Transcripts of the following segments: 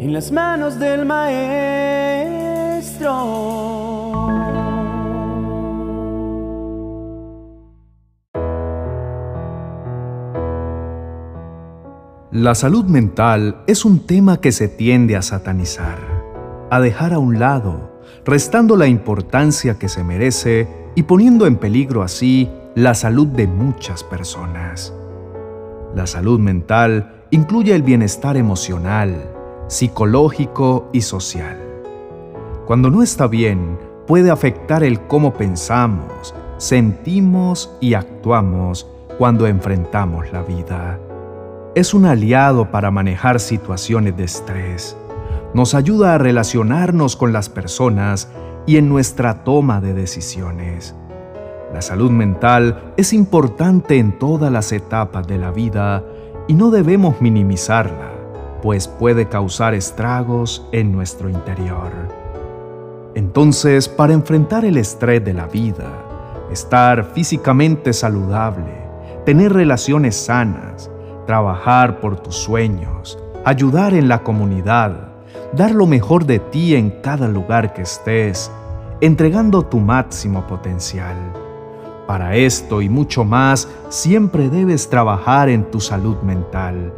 en las manos del Maestro. La salud mental es un tema que se tiende a satanizar, a dejar a un lado, restando la importancia que se merece y poniendo en peligro así la salud de muchas personas. La salud mental incluye el bienestar emocional, psicológico y social. Cuando no está bien, puede afectar el cómo pensamos, sentimos y actuamos cuando enfrentamos la vida es un aliado para manejar situaciones de estrés. Nos ayuda a relacionarnos con las personas y en nuestra toma de decisiones. La salud mental es importante en todas las etapas de la vida y no debemos minimizarla, pues puede causar estragos en nuestro interior. Entonces, para enfrentar el estrés de la vida, estar físicamente saludable, tener relaciones sanas, trabajar por tus sueños, ayudar en la comunidad, dar lo mejor de ti en cada lugar que estés, entregando tu máximo potencial. Para esto y mucho más, siempre debes trabajar en tu salud mental.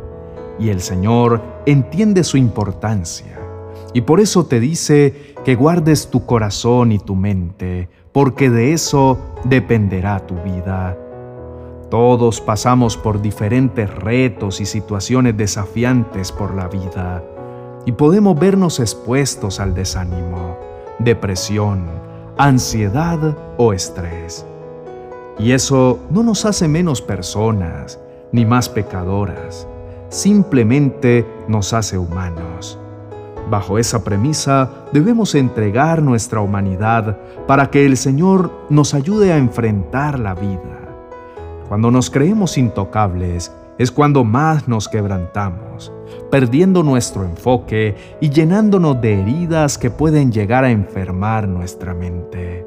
Y el Señor entiende su importancia. Y por eso te dice que guardes tu corazón y tu mente, porque de eso dependerá tu vida. Todos pasamos por diferentes retos y situaciones desafiantes por la vida y podemos vernos expuestos al desánimo, depresión, ansiedad o estrés. Y eso no nos hace menos personas ni más pecadoras, simplemente nos hace humanos. Bajo esa premisa debemos entregar nuestra humanidad para que el Señor nos ayude a enfrentar la vida cuando nos creemos intocables es cuando más nos quebrantamos, perdiendo nuestro enfoque y llenándonos de heridas que pueden llegar a enfermar nuestra mente.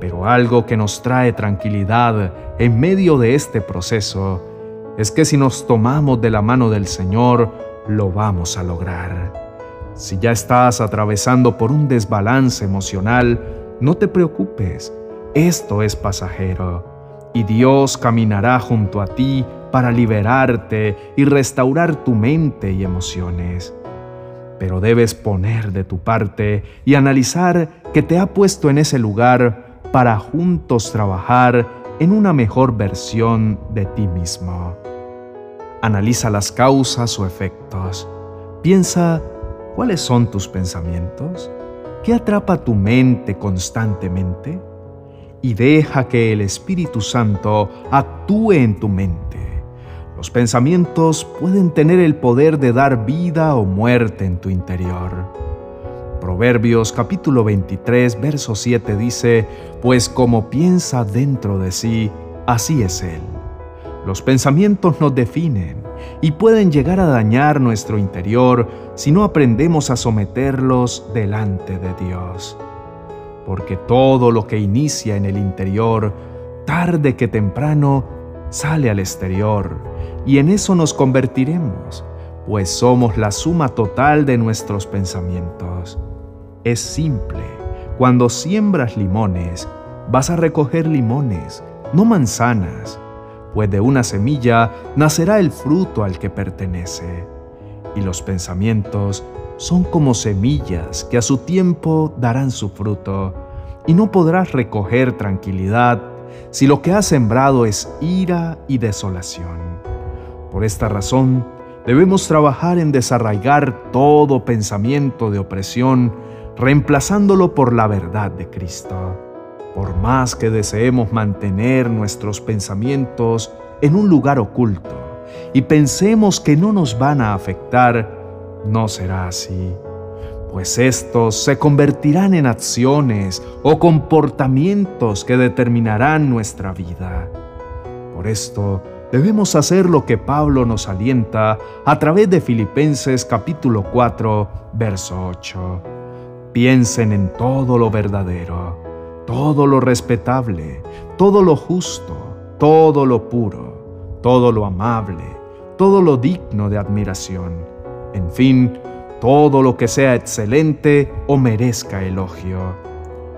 Pero algo que nos trae tranquilidad en medio de este proceso es que si nos tomamos de la mano del Señor, lo vamos a lograr. Si ya estás atravesando por un desbalance emocional, no te preocupes, esto es pasajero y Dios caminará junto a ti para liberarte y restaurar tu mente y emociones. Pero debes poner de tu parte y analizar que te ha puesto en ese lugar para juntos trabajar en una mejor versión de ti mismo. Analiza las causas o efectos. Piensa cuáles son tus pensamientos. ¿Qué atrapa tu mente constantemente? y deja que el Espíritu Santo actúe en tu mente. Los pensamientos pueden tener el poder de dar vida o muerte en tu interior. Proverbios capítulo 23, verso 7 dice, Pues como piensa dentro de sí, así es Él. Los pensamientos nos definen y pueden llegar a dañar nuestro interior si no aprendemos a someterlos delante de Dios porque todo lo que inicia en el interior, tarde que temprano, sale al exterior, y en eso nos convertiremos, pues somos la suma total de nuestros pensamientos. Es simple, cuando siembras limones, vas a recoger limones, no manzanas, pues de una semilla nacerá el fruto al que pertenece, y los pensamientos son como semillas que a su tiempo darán su fruto, y no podrás recoger tranquilidad si lo que has sembrado es ira y desolación. Por esta razón, debemos trabajar en desarraigar todo pensamiento de opresión, reemplazándolo por la verdad de Cristo. Por más que deseemos mantener nuestros pensamientos en un lugar oculto y pensemos que no nos van a afectar, no será así, pues estos se convertirán en acciones o comportamientos que determinarán nuestra vida. Por esto, debemos hacer lo que Pablo nos alienta a través de Filipenses capítulo 4, verso 8. Piensen en todo lo verdadero, todo lo respetable, todo lo justo, todo lo puro, todo lo amable, todo lo digno de admiración en fin, todo lo que sea excelente o merezca elogio.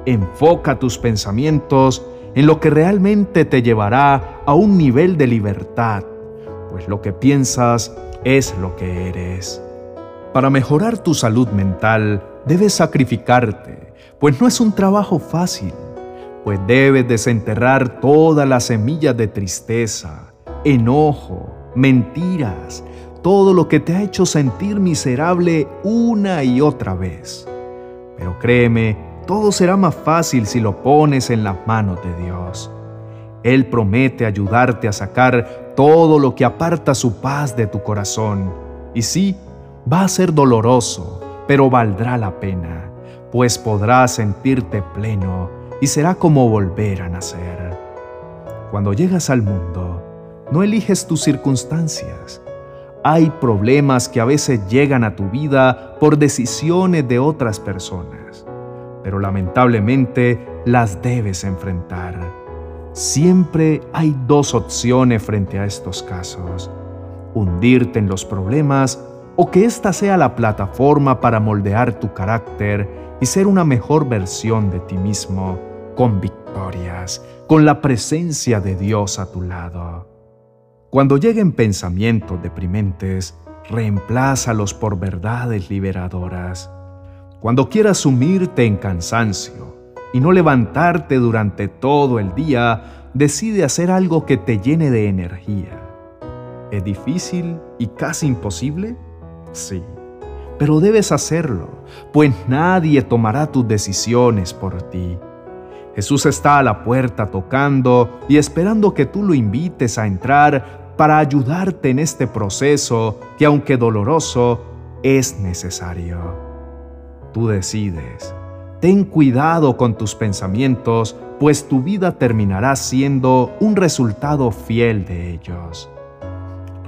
Enfoca tus pensamientos en lo que realmente te llevará a un nivel de libertad, pues lo que piensas es lo que eres. Para mejorar tu salud mental, debes sacrificarte, pues no es un trabajo fácil, pues debes desenterrar todas las semillas de tristeza, enojo, mentiras, todo lo que te ha hecho sentir miserable una y otra vez. Pero créeme, todo será más fácil si lo pones en las manos de Dios. Él promete ayudarte a sacar todo lo que aparta su paz de tu corazón. Y sí, va a ser doloroso, pero valdrá la pena, pues podrás sentirte pleno y será como volver a nacer. Cuando llegas al mundo, no eliges tus circunstancias, hay problemas que a veces llegan a tu vida por decisiones de otras personas, pero lamentablemente las debes enfrentar. Siempre hay dos opciones frente a estos casos. Hundirte en los problemas o que ésta sea la plataforma para moldear tu carácter y ser una mejor versión de ti mismo, con victorias, con la presencia de Dios a tu lado. Cuando lleguen pensamientos deprimentes, reemplázalos por verdades liberadoras. Cuando quieras sumirte en cansancio y no levantarte durante todo el día, decide hacer algo que te llene de energía. ¿Es difícil y casi imposible? Sí, pero debes hacerlo, pues nadie tomará tus decisiones por ti. Jesús está a la puerta tocando y esperando que tú lo invites a entrar para ayudarte en este proceso que aunque doloroso, es necesario. Tú decides. Ten cuidado con tus pensamientos, pues tu vida terminará siendo un resultado fiel de ellos.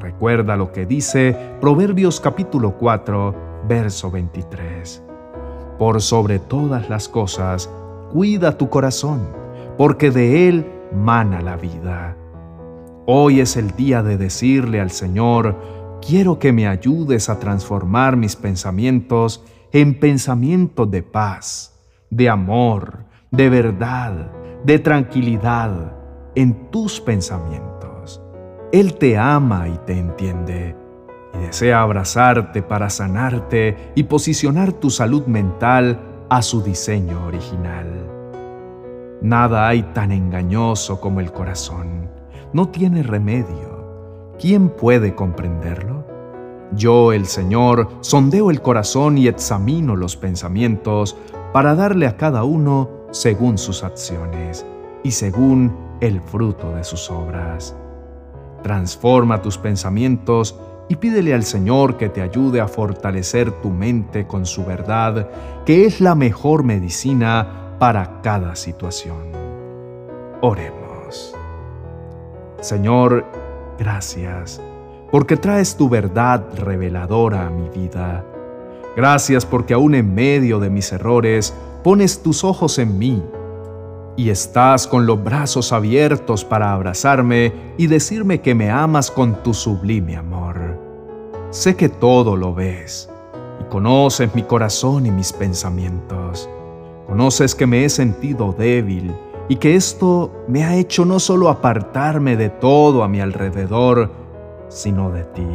Recuerda lo que dice Proverbios capítulo 4, verso 23. Por sobre todas las cosas, cuida tu corazón, porque de él mana la vida. Hoy es el día de decirle al Señor, quiero que me ayudes a transformar mis pensamientos en pensamientos de paz, de amor, de verdad, de tranquilidad, en tus pensamientos. Él te ama y te entiende y desea abrazarte para sanarte y posicionar tu salud mental a su diseño original. Nada hay tan engañoso como el corazón no tiene remedio. ¿Quién puede comprenderlo? Yo, el Señor, sondeo el corazón y examino los pensamientos para darle a cada uno según sus acciones y según el fruto de sus obras. Transforma tus pensamientos y pídele al Señor que te ayude a fortalecer tu mente con su verdad, que es la mejor medicina para cada situación. Oremos. Señor, gracias, porque traes tu verdad reveladora a mi vida. Gracias porque aún en medio de mis errores pones tus ojos en mí y estás con los brazos abiertos para abrazarme y decirme que me amas con tu sublime amor. Sé que todo lo ves y conoces mi corazón y mis pensamientos. Conoces que me he sentido débil y que esto me ha hecho no solo apartarme de todo a mi alrededor, sino de ti.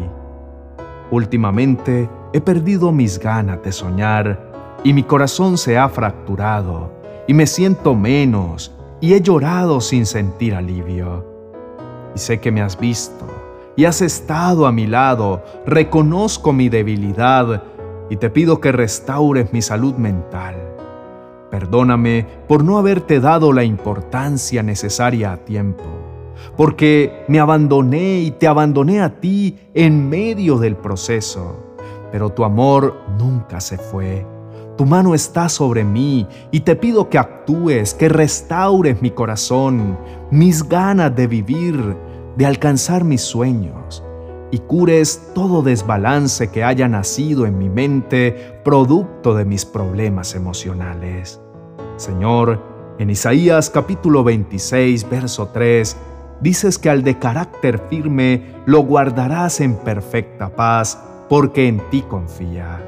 Últimamente he perdido mis ganas de soñar y mi corazón se ha fracturado y me siento menos y he llorado sin sentir alivio. Y sé que me has visto y has estado a mi lado, reconozco mi debilidad y te pido que restaures mi salud mental Perdóname por no haberte dado la importancia necesaria a tiempo, porque me abandoné y te abandoné a ti en medio del proceso, pero tu amor nunca se fue. Tu mano está sobre mí y te pido que actúes, que restaures mi corazón, mis ganas de vivir, de alcanzar mis sueños y cures todo desbalance que haya nacido en mi mente producto de mis problemas emocionales. Señor, en Isaías capítulo 26, verso 3, dices que al de carácter firme lo guardarás en perfecta paz, porque en ti confía.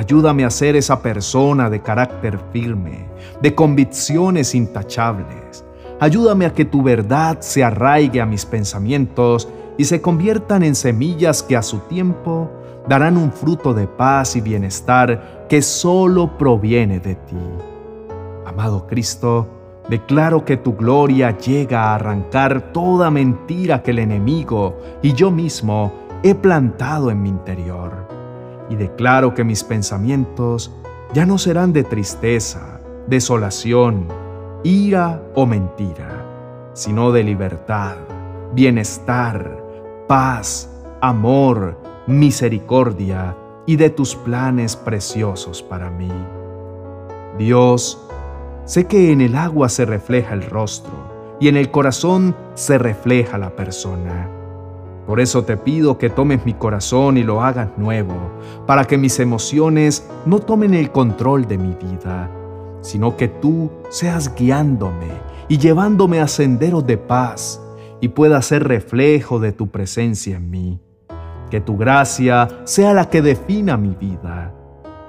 Ayúdame a ser esa persona de carácter firme, de convicciones intachables. Ayúdame a que tu verdad se arraigue a mis pensamientos y se conviertan en semillas que a su tiempo darán un fruto de paz y bienestar que solo proviene de ti. Amado Cristo, declaro que tu gloria llega a arrancar toda mentira que el enemigo y yo mismo he plantado en mi interior. Y declaro que mis pensamientos ya no serán de tristeza, desolación, ira o mentira, sino de libertad, bienestar, paz, amor, misericordia y de tus planes preciosos para mí. Dios, sé que en el agua se refleja el rostro y en el corazón se refleja la persona. Por eso te pido que tomes mi corazón y lo hagas nuevo, para que mis emociones no tomen el control de mi vida, sino que tú seas guiándome y llevándome a senderos de paz y pueda ser reflejo de tu presencia en mí. Que tu gracia sea la que defina mi vida.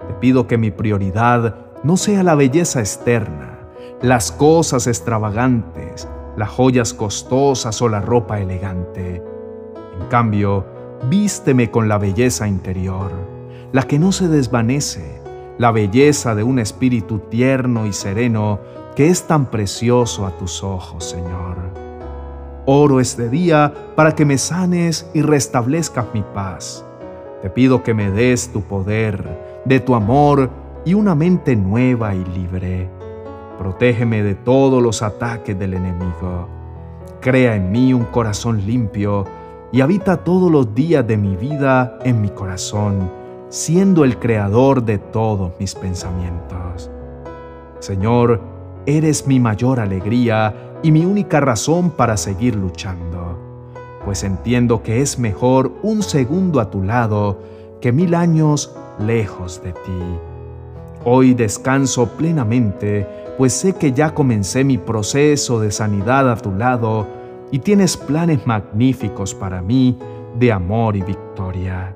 Te pido que mi prioridad no sea la belleza externa, las cosas extravagantes, las joyas costosas o la ropa elegante. En cambio, vísteme con la belleza interior, la que no se desvanece, la belleza de un espíritu tierno y sereno que es tan precioso a tus ojos, Señor. Oro este día para que me sanes y restablezcas mi paz. Te pido que me des tu poder, de tu amor y una mente nueva y libre. Protégeme de todos los ataques del enemigo. Crea en mí un corazón limpio y habita todos los días de mi vida en mi corazón, siendo el creador de todos mis pensamientos. Señor, eres mi mayor alegría y mi única razón para seguir luchando, pues entiendo que es mejor un segundo a tu lado que mil años lejos de ti. Hoy descanso plenamente, pues sé que ya comencé mi proceso de sanidad a tu lado y tienes planes magníficos para mí de amor y victoria.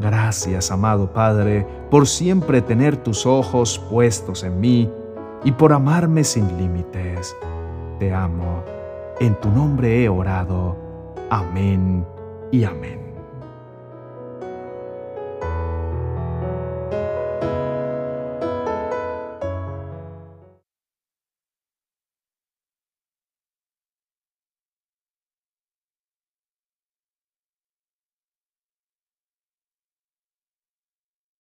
Gracias, amado Padre, por siempre tener tus ojos puestos en mí y por amarme sin límites te amo. En tu nombre he orado. Amén y amén.